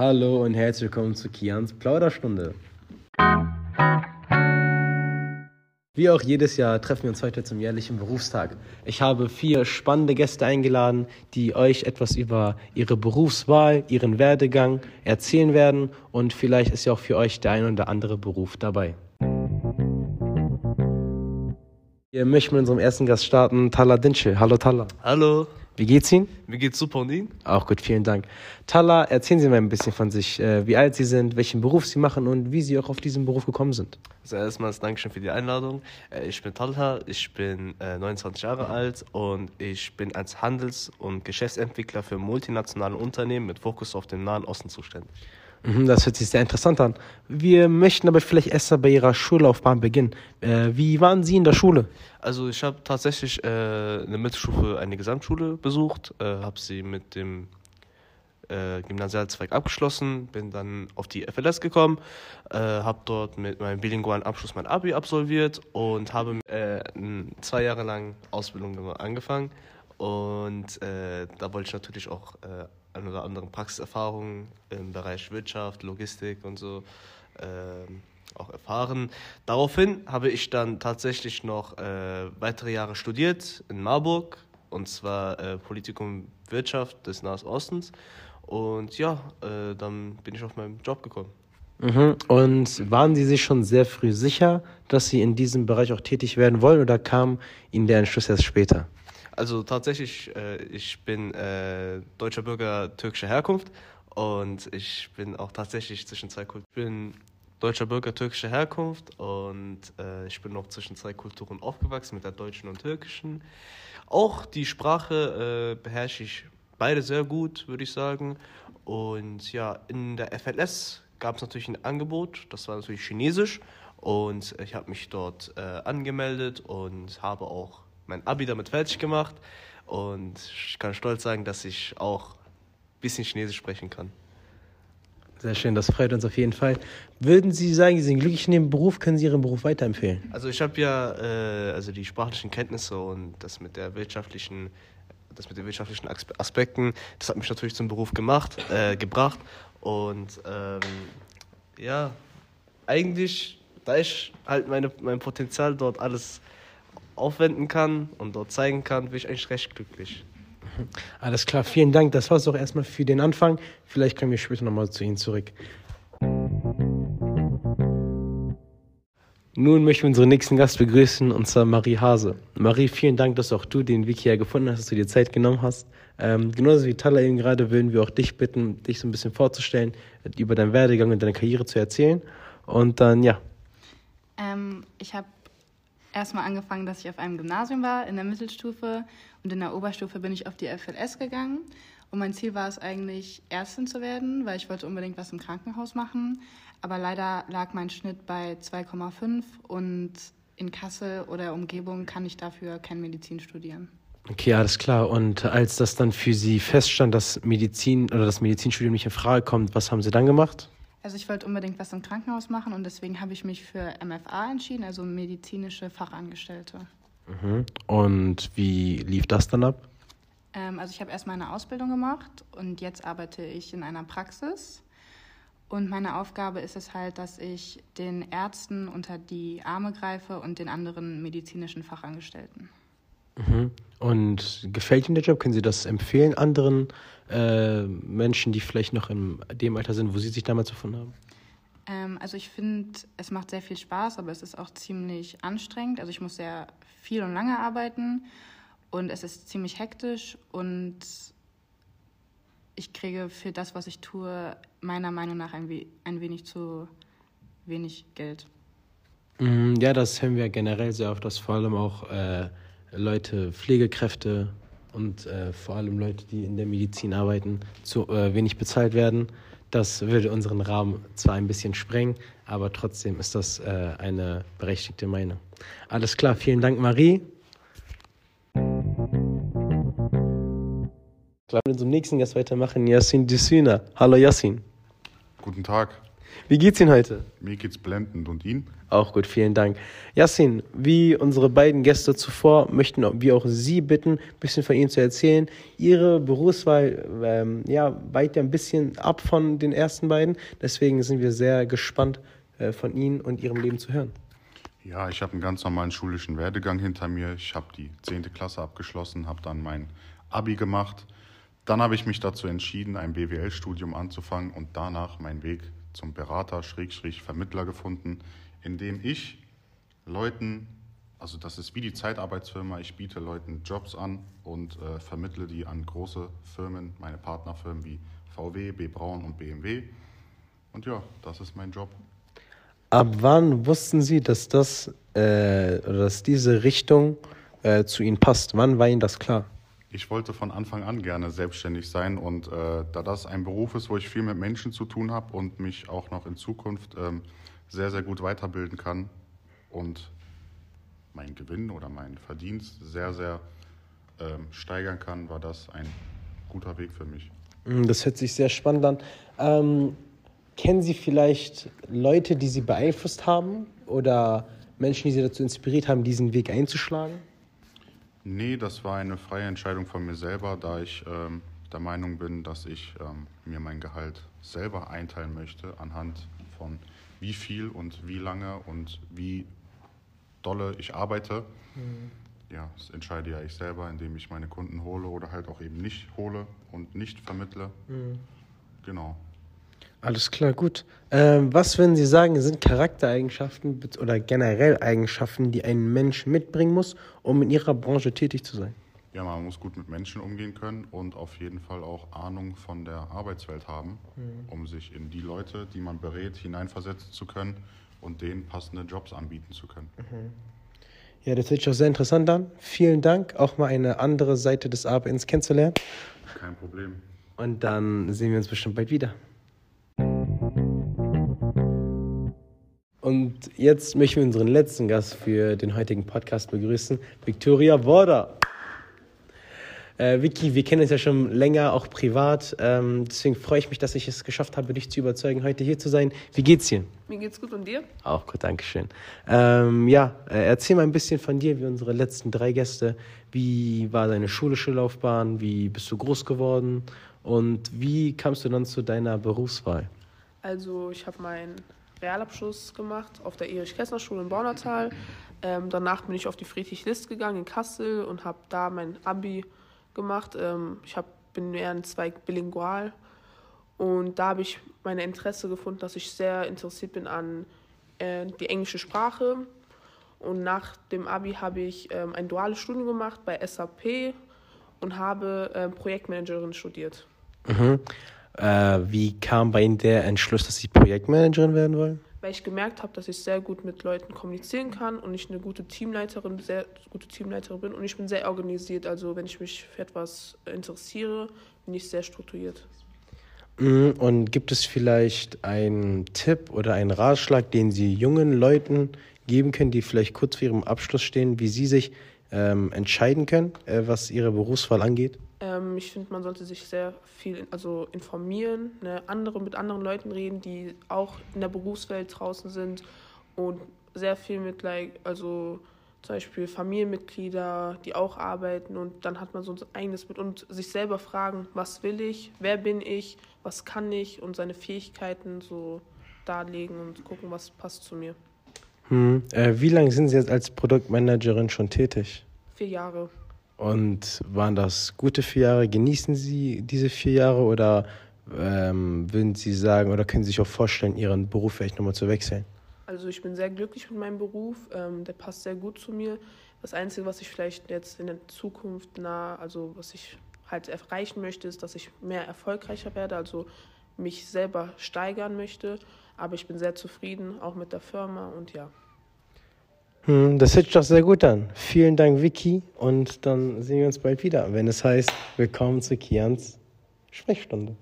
Hallo und herzlich willkommen zu Kians Plauderstunde. Wie auch jedes Jahr treffen wir uns heute zum jährlichen Berufstag. Ich habe vier spannende Gäste eingeladen, die euch etwas über ihre Berufswahl, ihren Werdegang erzählen werden und vielleicht ist ja auch für euch der ein oder andere Beruf dabei. Wir möchten mit unserem ersten Gast starten, Tala Dinçe. Hallo Tala. Hallo, Wie geht's Ihnen? mir geht's super und Ihnen? Auch gut, vielen Dank. Tala, erzählen Sie mal ein bisschen von sich, äh, wie alt Sie sind, welchen Beruf Sie machen und wie Sie auch auf diesen Beruf gekommen sind. Also erstmals Dankeschön für die Einladung. Äh, Ich bin Talha, ich bin äh, 29 Jahre alt und ich bin als Handels- und Geschäftsentwickler für multinationale Unternehmen mit Fokus auf den Nahen Osten zuständig. Mhm, das hört sich sehr interessant an. Wir möchten aber vielleicht erst mal bei Ihrer Schullaufbahn beginnen. Äh, wie waren Sie in der Schule? Also ich habe tatsächlich äh, eine Mittelstufe, eine Gesamtschule besucht, äh, habe sie mit dem äh, Gymnasialzweig abgeschlossen, bin dann auf die FLS gekommen, äh, habe dort mit meinem bilingualen Abschluss mein Abi absolviert und habe äh, zwei Jahre lang Ausbildung angefangen. Und äh, da wollte ich natürlich auch äh, ein oder andere Praxiserfahrungen im Bereich Wirtschaft, Logistik und so ähm, auch erfahren. Daraufhin habe ich dann tatsächlich noch äh, weitere Jahre studiert in Marburg, und zwar äh, Politikum Wirtschaft des Nahen Ostens. Und ja, äh, dann bin ich auf meinen Job gekommen. Mhm. Und waren Sie sich schon sehr früh sicher, dass Sie in diesem Bereich auch tätig werden wollen oder kam Ihnen der Entschluss erst später? Also tatsächlich, äh, ich bin äh, deutscher Bürger türkischer Herkunft und ich bin auch tatsächlich zwischen zwei Kulturen. Ich bin deutscher Bürger türkischer Herkunft und äh, ich bin auch zwischen zwei Kulturen aufgewachsen, mit der deutschen und türkischen. Auch die Sprache äh, beherrsche ich beide sehr gut, würde ich sagen. Und ja, in der FLS gab es natürlich ein Angebot, das war natürlich Chinesisch. Und ich habe mich dort äh, angemeldet und habe auch mein Abi damit fertig gemacht. Und ich kann stolz sagen, dass ich auch ein bisschen Chinesisch sprechen kann. Sehr schön, das freut uns auf jeden Fall. Würden Sie sagen, Sie sind glücklich in dem Beruf, können Sie Ihren Beruf weiterempfehlen? Also ich habe ja äh, also die sprachlichen Kenntnisse und das mit der wirtschaftlichen, das mit den wirtschaftlichen Aspe- Aspekten, das hat mich natürlich zum Beruf gemacht, äh, gebracht. Und ähm, ja, eigentlich, da ich halt meine, mein Potenzial dort alles aufwenden kann und dort zeigen kann, bin ich eigentlich recht glücklich. Alles klar, vielen Dank. Das war es auch erstmal für den Anfang. Vielleicht kommen wir später nochmal zu Ihnen zurück. Nun möchten wir unseren nächsten Gast begrüßen, und zwar Marie Hase. Marie, vielen Dank, dass auch du den Wiki hier gefunden hast, dass du dir Zeit genommen hast. Ähm, genauso wie Tala eben gerade würden wir auch dich bitten, dich so ein bisschen vorzustellen, über deinen Werdegang und deine Karriere zu erzählen. Und dann, ja, Ähm, ich habe erstmal angefangen, dass ich auf einem Gymnasium war, in der Mittelstufe. Und in der Oberstufe bin ich auf die FLS gegangen. Und mein Ziel war es eigentlich, Ärztin zu werden, weil ich wollte unbedingt was im Krankenhaus machen. Aber leider lag mein Schnitt bei 2,5 und in Kassel oder Umgebung kann ich dafür kein Medizin studieren. Okay, alles klar. Und als das dann für Sie feststand, dass Medizin oder das Medizinstudium nicht in Frage kommt, was haben Sie dann gemacht? Also ich wollte unbedingt was im Krankenhaus machen und deswegen habe ich mich für MFA entschieden, also medizinische Fachangestellte. Mhm. Und wie lief das dann ab? Ähm, also ich habe erstmal eine Ausbildung gemacht und jetzt arbeite ich in einer Praxis. Und meine Aufgabe ist es halt, dass ich den Ärzten unter die Arme greife und den anderen medizinischen Fachangestellten. Mhm. Und gefällt Ihnen der Job? Können Sie das empfehlen anderen äh, Menschen, die vielleicht noch in dem Alter sind, wo Sie sich damals befunden haben? Ähm, also ich finde, es macht sehr viel Spaß, aber es ist auch ziemlich anstrengend. Also ich muss sehr viel und lange arbeiten und es ist ziemlich hektisch und ich kriege für das, was ich tue, meiner Meinung nach ein, we ein wenig zu wenig Geld. Mm, Ja, das hören wir generell sehr oft, dass vor allem auch äh, Leute, Pflegekräfte und äh, vor allem Leute, die in der Medizin arbeiten, zu äh, wenig bezahlt werden. Das würde unseren Rahmen zwar ein bisschen sprengen, aber trotzdem ist das äh, eine berechtigte Meinung. Alles klar, vielen Dank, Marie. Klar, mit unserem nächsten Gast weitermachen, Yassin Dissina. Hallo Yassin. Guten Tag. Wie geht's Ihnen heute? Mir geht's blendend und Ihnen? Auch gut, vielen Dank. Yassin, wie unsere beiden Gäste zuvor, möchten wir auch Sie bitten, ein bisschen von Ihnen zu erzählen. Ihre Berufswahl ähm, ja, weicht ja ein bisschen ab von den ersten beiden. Deswegen sind wir sehr gespannt, äh, von Ihnen und Ihrem Leben zu hören. Ja, ich habe einen ganz normalen schulischen Werdegang hinter mir. Ich habe die 10. Klasse abgeschlossen, habe dann mein Abi gemacht. Dann habe ich mich dazu entschieden, ein BWL-Studium anzufangen und danach meinen Weg zum Berater, Schrägstrich, Vermittler gefunden, indem ich Leuten, also das ist wie die Zeitarbeitsfirma, ich biete Leuten Jobs an und äh, vermittle die an große Firmen, meine Partnerfirmen wie VW, B. Braun und BMW. Und ja, das ist mein Job. Ab wann wussten Sie, dass das äh, oder dass diese Richtung äh, zu Ihnen passt? Wann war Ihnen das klar? Ich wollte von Anfang an gerne selbstständig sein und äh, da das ein Beruf ist, wo ich viel mit Menschen zu tun habe und mich auch noch in Zukunft ähm, sehr, sehr gut weiterbilden kann und mein Gewinn oder mein Verdienst sehr, sehr ähm, steigern kann, war das ein guter Weg für mich. Mm, das hört sich sehr spannend an. Ähm, kennen Sie vielleicht Leute, die Sie beeinflusst haben oder Menschen, die Sie dazu inspiriert haben, diesen Weg einzuschlagen? Nee, das war eine freie Entscheidung von mir selber, da ich ähm, der Meinung bin, dass ich ähm, mir mein Gehalt selber einteilen möchte anhand von wie viel und wie lange und wie dolle ich arbeite. Mhm. Ja, das entscheide ja ich selber, indem ich meine Kunden hole oder halt auch eben nicht hole und nicht vermittle. Mhm. Genau. Alles klar, gut. Ähm, was würden Sie sagen, sind Charaktereigenschaften oder generell Eigenschaften, die ein Mensch mitbringen muss, um in Ihrer Branche tätig zu sein? Ja, man muss gut mit Menschen umgehen können und auf jeden Fall auch Ahnung von der Arbeitswelt haben, mhm. um sich in die Leute, die man berät, hineinversetzen zu können und denen passende Jobs anbieten zu können. Mhm. Ja, das hört sich auch sehr interessant an. Vielen Dank, auch mal eine andere Seite des Arbeitens kennenzulernen. Kein Problem. Und dann sehen wir uns bestimmt bald wieder. Und jetzt möchten wir unseren letzten Gast für den heutigen Podcast begrüßen, Victoria Border. Äh, Vicky, wir kennen uns ja schon länger, auch privat. Ähm, deswegen freue ich mich, dass ich es geschafft habe, dich zu überzeugen, heute hier zu sein. Wie geht's dir? Mir geht's gut und dir? Auch gut, danke schön. Ähm, ja, äh, erzähl mal ein bisschen von dir, wie unsere letzten drei Gäste. Wie war deine schulische Laufbahn? Wie bist du groß geworden? Und wie kamst du dann zu deiner Berufswahl? Also, ich habe meinen Realabschluss gemacht auf der Erich-Kästner-Schule in Baunatal. Ähm, danach bin ich auf die Friedrich-List gegangen in Kassel und habe da mein Abi gemacht. Ähm, ich hab, bin eher ein Zweig bilingual und da habe ich meine Interesse gefunden, dass ich sehr interessiert bin an äh, die englische Sprache. Und nach dem Abi habe ich ähm, ein duales Studium gemacht bei SAP und habe äh, Projektmanagerin studiert. Mhm. Äh, wie kam bei Ihnen der Entschluss, dass Sie Projektmanagerin werden wollen? Weil ich gemerkt habe, dass ich sehr gut mit Leuten kommunizieren kann und ich eine gute Teamleiterin, sehr gute Teamleiterin bin und ich bin sehr organisiert. Also wenn ich mich für etwas interessiere, bin ich sehr strukturiert. Mhm, und gibt es vielleicht einen Tipp oder einen Ratschlag, den Sie jungen Leuten geben können, die vielleicht kurz vor ihrem Abschluss stehen, wie sie sich ähm, entscheiden können, äh, was ihre Berufswahl angeht? Ähm, ich finde, man sollte sich sehr viel also informieren, ne, andere mit anderen Leuten reden, die auch in der Berufswelt draußen sind und sehr viel mit, like, also zum Beispiel Familienmitglieder, die auch arbeiten und dann hat man so ein eigenes Bild und sich selber fragen, was will ich, wer bin ich, was kann ich und seine Fähigkeiten so darlegen und gucken, was passt zu mir. Hm. Äh, wie lange sind Sie jetzt als Produktmanagerin schon tätig? Vier Jahre. Und waren das gute vier Jahre? Genießen Sie diese vier Jahre oder ähm, würden Sie sagen oder können Sie sich auch vorstellen, Ihren Beruf vielleicht nochmal zu wechseln? Also ich bin sehr glücklich mit meinem Beruf, ähm, der passt sehr gut zu mir. Das Einzige, was ich vielleicht jetzt in der Zukunft nah, also was ich halt erreichen möchte, ist, dass ich mehr erfolgreicher werde, also mich selber steigern möchte. Aber ich bin sehr zufrieden, auch mit der Firma und ja. Hm, das hört sich doch sehr gut an. Vielen Dank, Vicky. Und dann sehen wir uns bald wieder, wenn es heißt, willkommen zu Kians Sprechstunde.